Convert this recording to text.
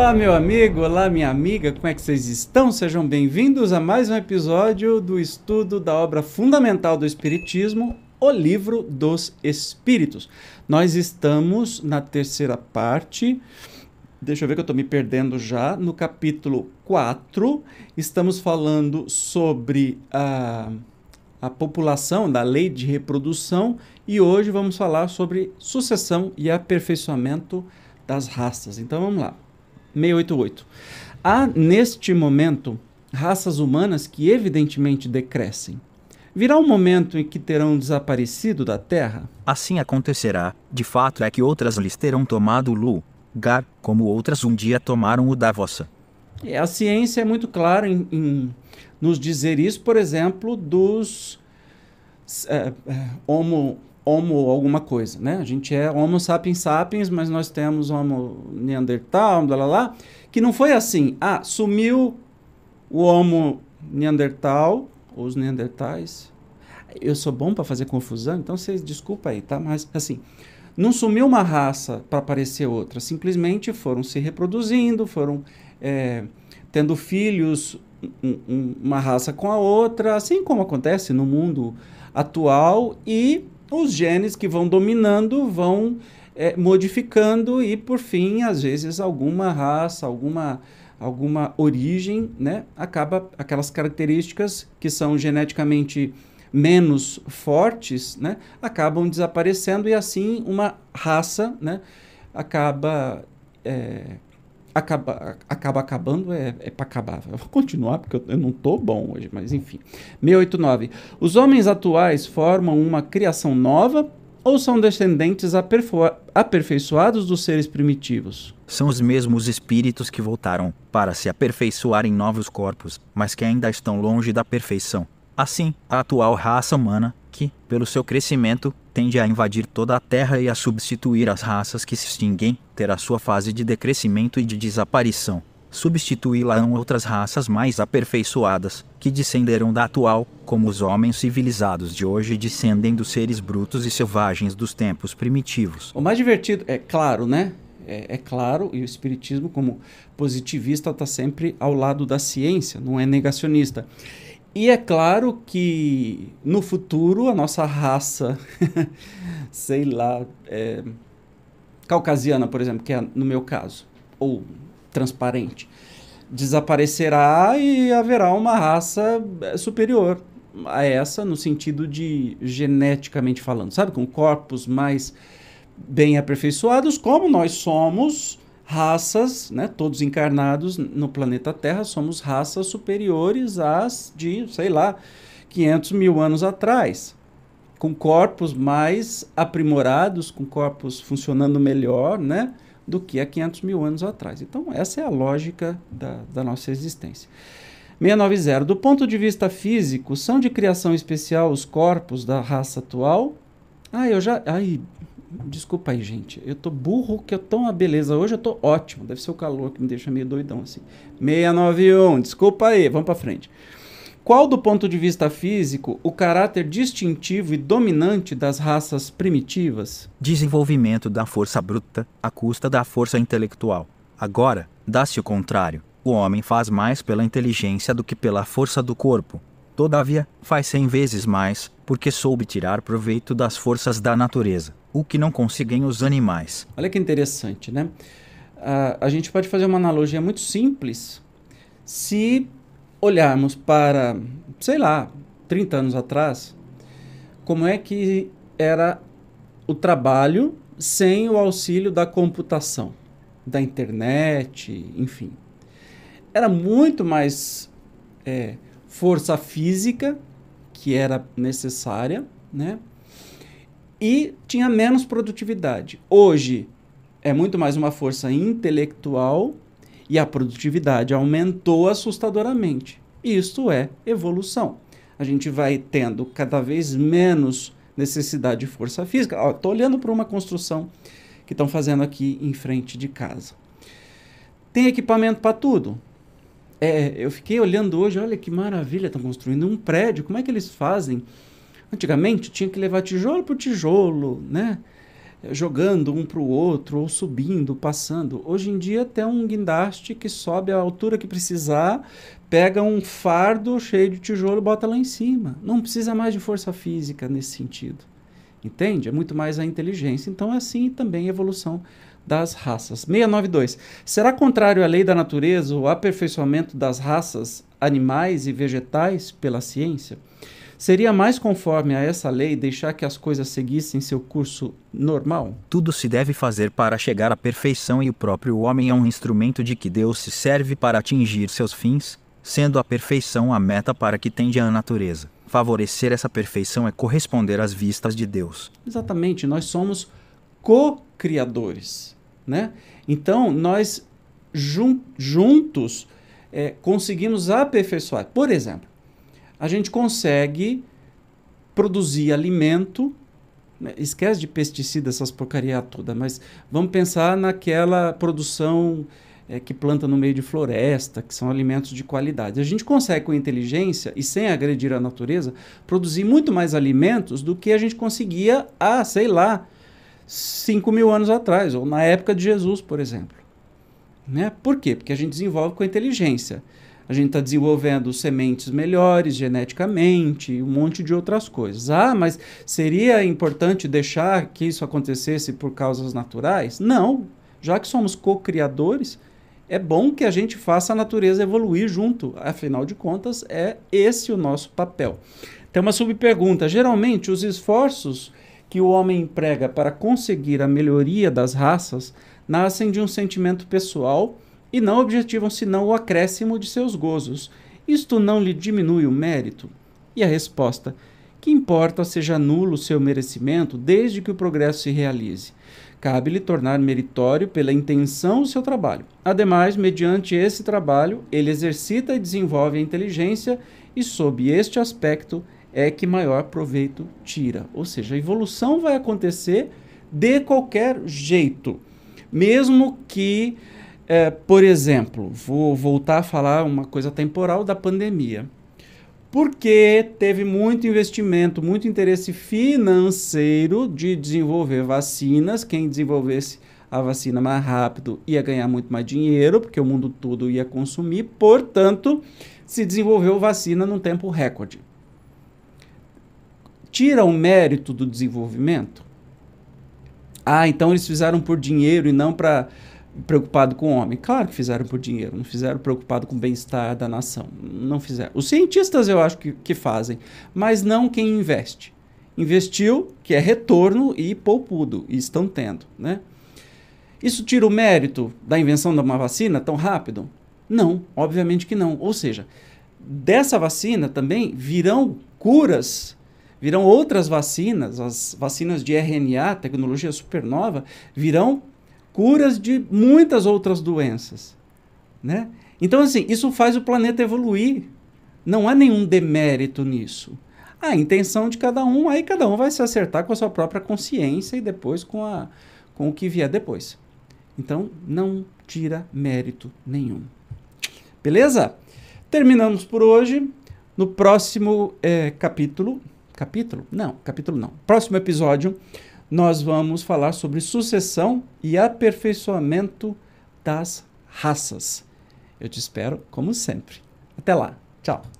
Olá, meu amigo, olá, minha amiga, como é que vocês estão? Sejam bem-vindos a mais um episódio do estudo da obra fundamental do Espiritismo, O Livro dos Espíritos. Nós estamos na terceira parte, deixa eu ver que eu estou me perdendo já, no capítulo 4, estamos falando sobre a, a população, da lei de reprodução, e hoje vamos falar sobre sucessão e aperfeiçoamento das raças. Então vamos lá. 688. Há, neste momento, raças humanas que evidentemente decrescem. Virá um momento em que terão desaparecido da Terra? Assim acontecerá. De fato é que outras lhes terão tomado o lugar, como outras um dia tomaram o da vossa. É, a ciência é muito clara em, em nos dizer isso, por exemplo, dos é, homo Homo alguma coisa, né? A gente é Homo sapiens sapiens, mas nós temos Homo neandertal, blá, blá, blá, que não foi assim. Ah, sumiu o Homo neandertal, os neandertais. Eu sou bom para fazer confusão, então vocês desculpa aí, tá? Mas assim, não sumiu uma raça para aparecer outra, simplesmente foram se reproduzindo, foram é, tendo filhos um, um, uma raça com a outra, assim como acontece no mundo atual e os genes que vão dominando vão é, modificando e, por fim, às vezes, alguma raça, alguma, alguma origem, né, acaba aquelas características que são geneticamente menos fortes, né, acabam desaparecendo e assim uma raça, né, acaba é, acaba, acaba acabando é, é para acabar. Eu vou continuar porque eu, eu não estou bom hoje, mas enfim. 689. Os homens atuais formam uma criação nova ou são descendentes aperfeiçoados dos seres primitivos? São os mesmos espíritos que voltaram para se aperfeiçoar em novos corpos, mas que ainda estão longe da perfeição. Assim, a atual raça humana, que, pelo seu crescimento, tende a invadir toda a Terra e a substituir as raças que se extinguem, terá sua fase de decrescimento e de desaparição. Substituí-la-ão outras raças mais aperfeiçoadas, que descenderão da atual, como os homens civilizados de hoje descendem dos seres brutos e selvagens dos tempos primitivos. O mais divertido, é claro, né? É, é, claro, e o Espiritismo, como positivista, está sempre ao lado da ciência, não é negacionista. E é claro que no futuro a nossa raça, sei lá, é, caucasiana, por exemplo, que é no meu caso, ou transparente, desaparecerá e haverá uma raça é, superior a essa no sentido de geneticamente falando, sabe, com corpos mais bem aperfeiçoados, como nós somos raças, né, todos encarnados no planeta Terra, somos raças superiores às de, sei lá, 500 mil anos atrás, com corpos mais aprimorados, com corpos funcionando melhor, né, do que há 500 mil anos atrás. Então, essa é a lógica da, da nossa existência. 690. Do ponto de vista físico, são de criação especial os corpos da raça atual? Ah, eu já. Ai, Desculpa aí, gente. Eu tô burro que eu tô uma beleza. Hoje eu tô ótimo. Deve ser o calor que me deixa meio doidão assim. 691. Desculpa aí. Vamos para frente. Qual, do ponto de vista físico, o caráter distintivo e dominante das raças primitivas? Desenvolvimento da força bruta à custa da força intelectual. Agora, dá-se o contrário. O homem faz mais pela inteligência do que pela força do corpo. Todavia, faz cem vezes mais, porque soube tirar proveito das forças da natureza o que não conseguem os animais. Olha que interessante, né? Uh, a gente pode fazer uma analogia muito simples se olharmos para, sei lá, 30 anos atrás, como é que era o trabalho sem o auxílio da computação, da internet, enfim. Era muito mais é, força física que era necessária, né? E tinha menos produtividade. Hoje é muito mais uma força intelectual e a produtividade aumentou assustadoramente. Isso é evolução. A gente vai tendo cada vez menos necessidade de força física. Estou olhando para uma construção que estão fazendo aqui em frente de casa. Tem equipamento para tudo. É, eu fiquei olhando hoje, olha que maravilha, estão construindo um prédio. Como é que eles fazem? Antigamente tinha que levar tijolo por tijolo, né? jogando um para o outro, ou subindo, passando. Hoje em dia tem um guindaste que sobe a altura que precisar, pega um fardo cheio de tijolo e bota lá em cima. Não precisa mais de força física nesse sentido. Entende? É muito mais a inteligência. Então, é assim também a evolução das raças. 692. Será contrário à lei da natureza o aperfeiçoamento das raças animais e vegetais pela ciência? Seria mais conforme a essa lei deixar que as coisas seguissem seu curso normal? Tudo se deve fazer para chegar à perfeição e o próprio homem é um instrumento de que Deus se serve para atingir seus fins, sendo a perfeição a meta para que tende a natureza. Favorecer essa perfeição é corresponder às vistas de Deus. Exatamente, nós somos co-criadores, né? Então, nós jun juntos é, conseguimos aperfeiçoar. Por exemplo, a gente consegue produzir alimento. Né? Esquece de pesticida, essas porcaria toda, mas vamos pensar naquela produção é, que planta no meio de floresta, que são alimentos de qualidade. A gente consegue, com inteligência e sem agredir a natureza, produzir muito mais alimentos do que a gente conseguia há, sei lá, 5 mil anos atrás, ou na época de Jesus, por exemplo. Né? Por quê? Porque a gente desenvolve com inteligência a gente está desenvolvendo sementes melhores geneticamente, um monte de outras coisas. Ah, mas seria importante deixar que isso acontecesse por causas naturais? Não. Já que somos co-criadores, é bom que a gente faça a natureza evoluir junto. Afinal de contas, é esse o nosso papel. Tem uma subpergunta. Geralmente, os esforços que o homem emprega para conseguir a melhoria das raças nascem de um sentimento pessoal e não objetivam senão o acréscimo de seus gozos. Isto não lhe diminui o mérito? E a resposta: que importa seja nulo o seu merecimento, desde que o progresso se realize. Cabe-lhe tornar meritório pela intenção o seu trabalho. Ademais, mediante esse trabalho, ele exercita e desenvolve a inteligência, e sob este aspecto é que maior proveito tira. Ou seja, a evolução vai acontecer de qualquer jeito, mesmo que é, por exemplo, vou voltar a falar uma coisa temporal da pandemia. Porque teve muito investimento, muito interesse financeiro de desenvolver vacinas. Quem desenvolvesse a vacina mais rápido ia ganhar muito mais dinheiro, porque o mundo todo ia consumir. Portanto, se desenvolveu vacina num tempo recorde. Tira o mérito do desenvolvimento? Ah, então eles fizeram por dinheiro e não para preocupado com o homem. Claro que fizeram por dinheiro, não fizeram preocupado com o bem-estar da nação. Não fizeram. Os cientistas eu acho que, que fazem, mas não quem investe. Investiu, que é retorno e poupudo, e estão tendo. Né? Isso tira o mérito da invenção de uma vacina tão rápido? Não, obviamente que não. Ou seja, dessa vacina também virão curas, virão outras vacinas, as vacinas de RNA, tecnologia supernova, virão curas de muitas outras doenças, né? Então assim, isso faz o planeta evoluir. Não há nenhum demérito nisso. A intenção de cada um, aí cada um vai se acertar com a sua própria consciência e depois com, a, com o que vier depois. Então, não tira mérito nenhum. Beleza? Terminamos por hoje. No próximo é, capítulo. Capítulo? Não, capítulo não. Próximo episódio nós vamos falar sobre sucessão e aperfeiçoamento das raças. Eu te espero, como sempre. Até lá. Tchau.